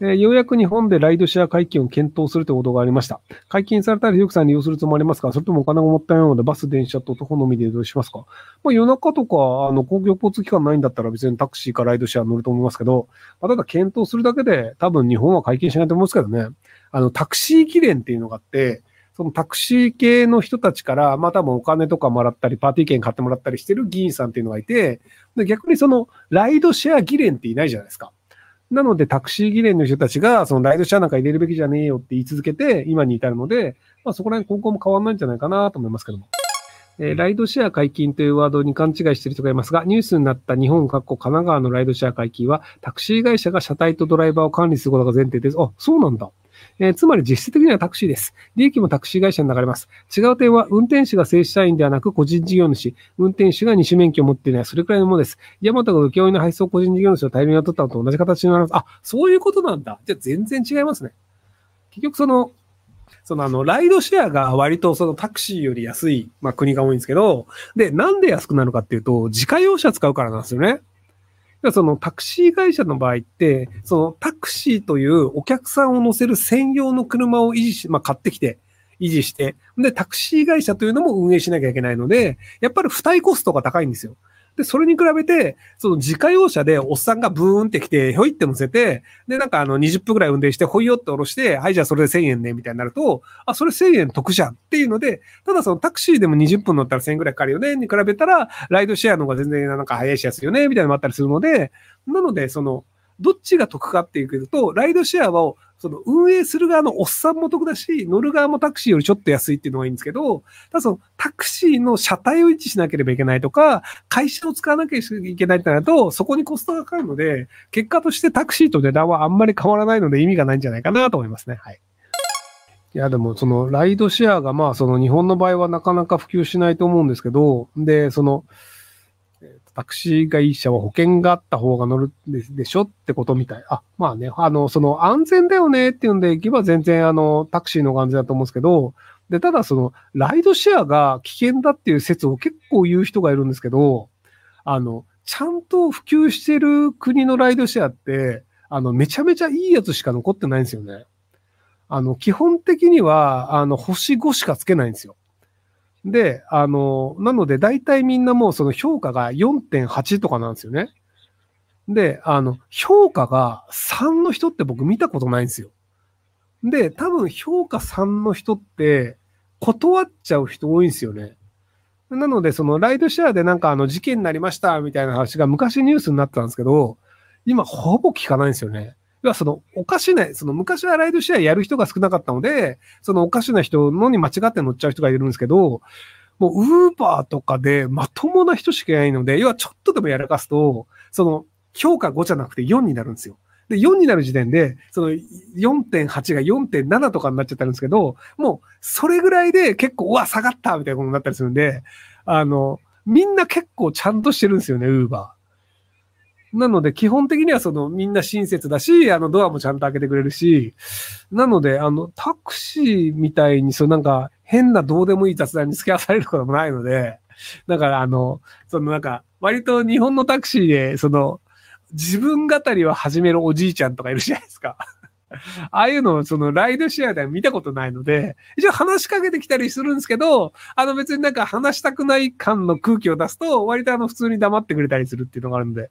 えーようやく日本でライドシェア解禁を検討するという報道がありました。解禁されたら、ひろきさん利用するつもりありますか？それともお金がもったいないので、バス、電車と徒歩のみで移動しますか？まあ、夜中とか、あの、公共交通機関ないんだったら別にタクシーかライドシェア乗ると思いますけど、まあ、ただ検討するだけで、多分日本は解禁しないと思うんですけどね。あの、タクシー議連っていうのがあって、そのタクシー系の人たちから、まあ多分お金とかもらったり、パーティー券買ってもらったりしてる議員さんっていうのがいて、で逆にそのライドシェア議連っていないじゃないですか。なのでタクシー議連の人たちが、そのライドシェアなんか入れるべきじゃねえよって言い続けて、今に至るので、まあそこら辺今後も変わらないんじゃないかなと思いますけども。えーライドシェア解禁というワードに勘違いしている人がいますが、ニュースになった日本各国神奈川のライドシェア解禁は、タクシー会社が車体とドライバーを管理することが前提です。あ、そうなんだ。えーつまり実質的にはタクシーです。利益もタクシー会社に流れます。違う点は、運転手が正社員ではなく個人事業主、運転手が二種免許を持っていない、それくらいのものです。ヤマトが請負の配送個人事業主を大量に取ったのと同じ形になります。あ、そういうことなんだ。じゃあ全然違いますね。結局その、そのあの、ライドシェアが割とそのタクシーより安い、まあ国が多いんですけど、で、なんで安くなるかっていうと、自家用車使うからなんですよね。だからそのタクシー会社の場合って、そのタクシーというお客さんを乗せる専用の車を維持し、まあ買ってきて、維持して、で、タクシー会社というのも運営しなきゃいけないので、やっぱり付帯コストが高いんですよ。で、それに比べて、その自家用車でおっさんがブーンって来て、ひょいって乗せて、で、なんかあの20分くらい運転して、ほいよって下ろして、はい、じゃあそれで1000円ね、みたいになると、あ、それ1000円得じゃんっていうので、ただそのタクシーでも20分乗ったら1000円くらいかかるよね、に比べたら、ライドシェアの方が全然なんか早いしやすいよね、みたいなのもあったりするので、なので、その、どっちが得かっていうと、ライドシェアを、その運営する側のおっさんも得だし、乗る側もタクシーよりちょっと安いっていうのがいいんですけど、ただそのタクシーの車体を維持しなければいけないとか、会社を使わなきゃいけないってなると、そこにコストがかかるので、結果としてタクシーと値段はあんまり変わらないので意味がないんじゃないかなと思いますね。はい。いや、でも、その、ライドシェアが、まあ、その、日本の場合はなかなか普及しないと思うんですけど、で、その、タクシー会社は保険があった方が乗るでしょってことみたい。あ、まあね、あの、その、安全だよねっていうんでいけば全然、あの、タクシーの方が安全だと思うんですけど、で、ただその、ライドシェアが危険だっていう説を結構言う人がいるんですけど、あの、ちゃんと普及してる国のライドシェアって、あの、めちゃめちゃいいやつしか残ってないんですよね。あの、基本的には、あの、星5しかつけないんですよ。で、あの、なので大体みんなもうその評価が4.8とかなんですよね。で、あの、評価が3の人って僕見たことないんですよ。で、多分評価3の人って断っちゃう人多いんですよね。なので、そのライドシェアでなんかあの事件になりましたみたいな話が昔ニュースになってたんですけど、今ほぼ聞かないんですよね。要はそのおかしな、その昔はライドシェアやる人が少なかったので、そのおかしな人のに間違って乗っちゃう人がいるんですけど、もうウーバーとかでまともな人しかいないので、要はちょっとでもやらかすと、その評価5じゃなくて4になるんですよ。で、4になる時点で、その4.8が4.7とかになっちゃったんですけど、もうそれぐらいで結構、うわ、下がったみたいなことになったりするんで、あの、みんな結構ちゃんとしてるんですよね、ウーバー。なので、基本的にはそのみんな親切だし、あのドアもちゃんと開けてくれるし、なので、あの、タクシーみたいに、そうなんか変などうでもいい雑談に付き合わされることもないので、だからあの、そのなんか、割と日本のタクシーで、その、自分語りを始めるおじいちゃんとかいるじゃないですか。ああいうのをそのライドシェアでは見たことないので、一応話しかけてきたりするんですけど、あの別になんか話したくない感の空気を出すと、割とあの普通に黙ってくれたりするっていうのがあるんで。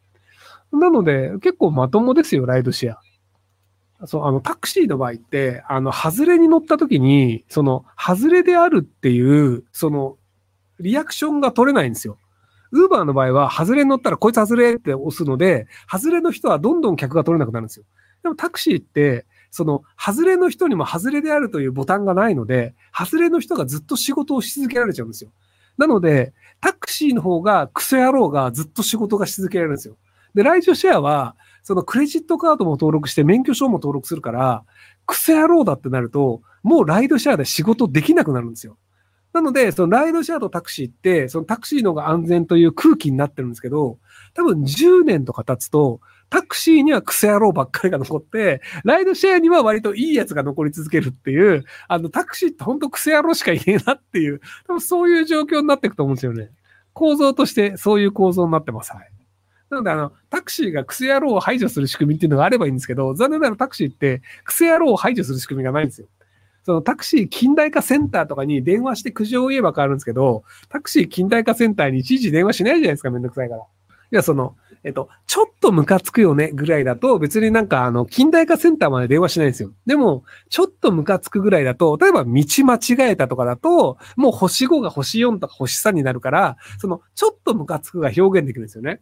なので、結構まともですよ、ライドシェア。そう、あの、タクシーの場合って、あの、外れに乗った時に、その、外れであるっていう、その、リアクションが取れないんですよ。ウーバーの場合は、外れに乗ったら、こいつ外れって押すので、外れの人はどんどん客が取れなくなるんですよ。でもタクシーって、その、外れの人にも外れであるというボタンがないので、外れの人がずっと仕事をし続けられちゃうんですよ。なので、タクシーの方がクソ野郎がずっと仕事がし続けられるんですよ。で、ライドシェアは、そのクレジットカードも登録して免許証も登録するから、クソ野郎だってなると、もうライドシェアで仕事できなくなるんですよ。なので、そのライドシェアとタクシーって、そのタクシーの方が安全という空気になってるんですけど、多分10年とか経つと、タクシーにはクソ野郎ばっかりが残って、ライドシェアには割といいやつが残り続けるっていう、あの、タクシーって本当クソ野郎しかいねえなっていう、多分そういう状況になっていくと思うんですよね。構造としてそういう構造になってます。はい。なので、あの、タクシーがクソ野郎を排除する仕組みっていうのがあればいいんですけど、残念ながらタクシーってクソ野郎を排除する仕組みがないんですよ。そのタクシー近代化センターとかに電話して苦情を言えば変わるんですけど、タクシー近代化センターにいちいち電話しないじゃないですか、めんどくさいから。いや、その、えっと、ちょっとムカつくよねぐらいだと、別になんかあの、近代化センターまで電話しないんですよ。でも、ちょっとムカつくぐらいだと、例えば道間違えたとかだと、もう星5が星4とか星3になるから、その、ちょっとムカつくが表現できるんですよね。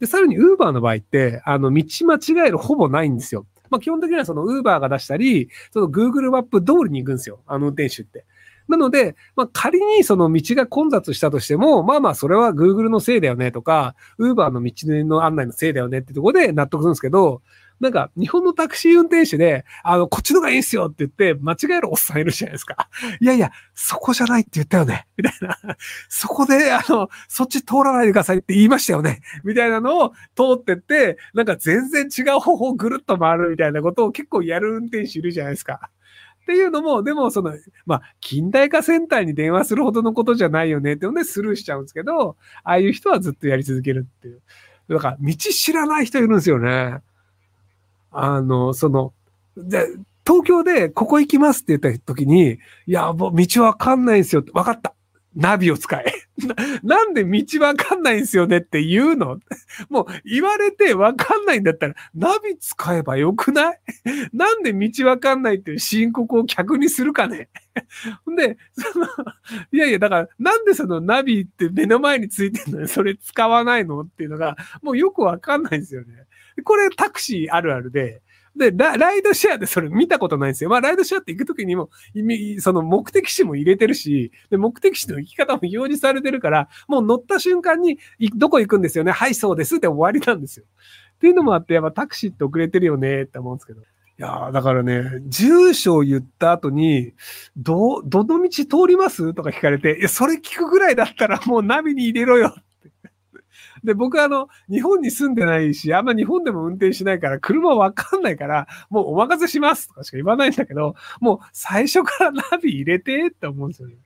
で、さらに Uber の場合って、あの、道間違えるほぼないんですよ。まあ、基本的にはその Uber が出したり、その Google マップ通りに行くんですよ。あの運転手って。なので、まあ、仮にその道が混雑したとしても、まあまあ、それは Google のせいだよねとか、Uber の道の案内のせいだよねってとこで納得するんですけど、なんか、日本のタクシー運転手で、あの、こっちのがいいんすよって言って、間違えるおっさんいるじゃないですか。いやいや、そこじゃないって言ったよね。みたいな。そこで、あの、そっち通らないでくださいって言いましたよね。みたいなのを通ってって、なんか全然違う方法ぐるっと回るみたいなことを結構やる運転手いるじゃないですか。っていうのも、でもその、まあ、近代化センターに電話するほどのことじゃないよねってのでスルーしちゃうんですけど、ああいう人はずっとやり続けるっていう。だから、道知らない人いるんですよね。あの、その、で、東京でここ行きますって言った時に、いや、もう道わかんないんですよ。わかった。ナビを使え。なんで道わかんないんですよねって言うの？もう言われてわかんないんだったらナビ使えばよくない？なんで道わかんないっていう申告を客にするかね？んで、その、いやいや、だからなんでそのナビって目の前についてるのにそれ使わないの？っていうのがもうよくわかんないんですよね。これタクシーあるあるで、で、ライドシェアでそれ見たことないんですよ。まあ、ライドシェアって行くときにも、その目的地も入れてるし、で、目的地の行き方も表示されてるから、もう乗った瞬間に、どこ行くんですよね？はい、そうですって終わりなんですよ。っていうのもあって、やっぱタクシーって遅れてるよねって思うんですけど。いやだからね、住所を言った後に、ど、どの道通ります？とか聞かれて、いや、それ聞くぐらいだったらもうナビに入れろよで、僕はあの、日本に住んでないし、あんま日本でも運転しないから、車わかんないから、もうお任せしますとかしか言わないんだけど、もう最初からナビ入れてって思うんですよね。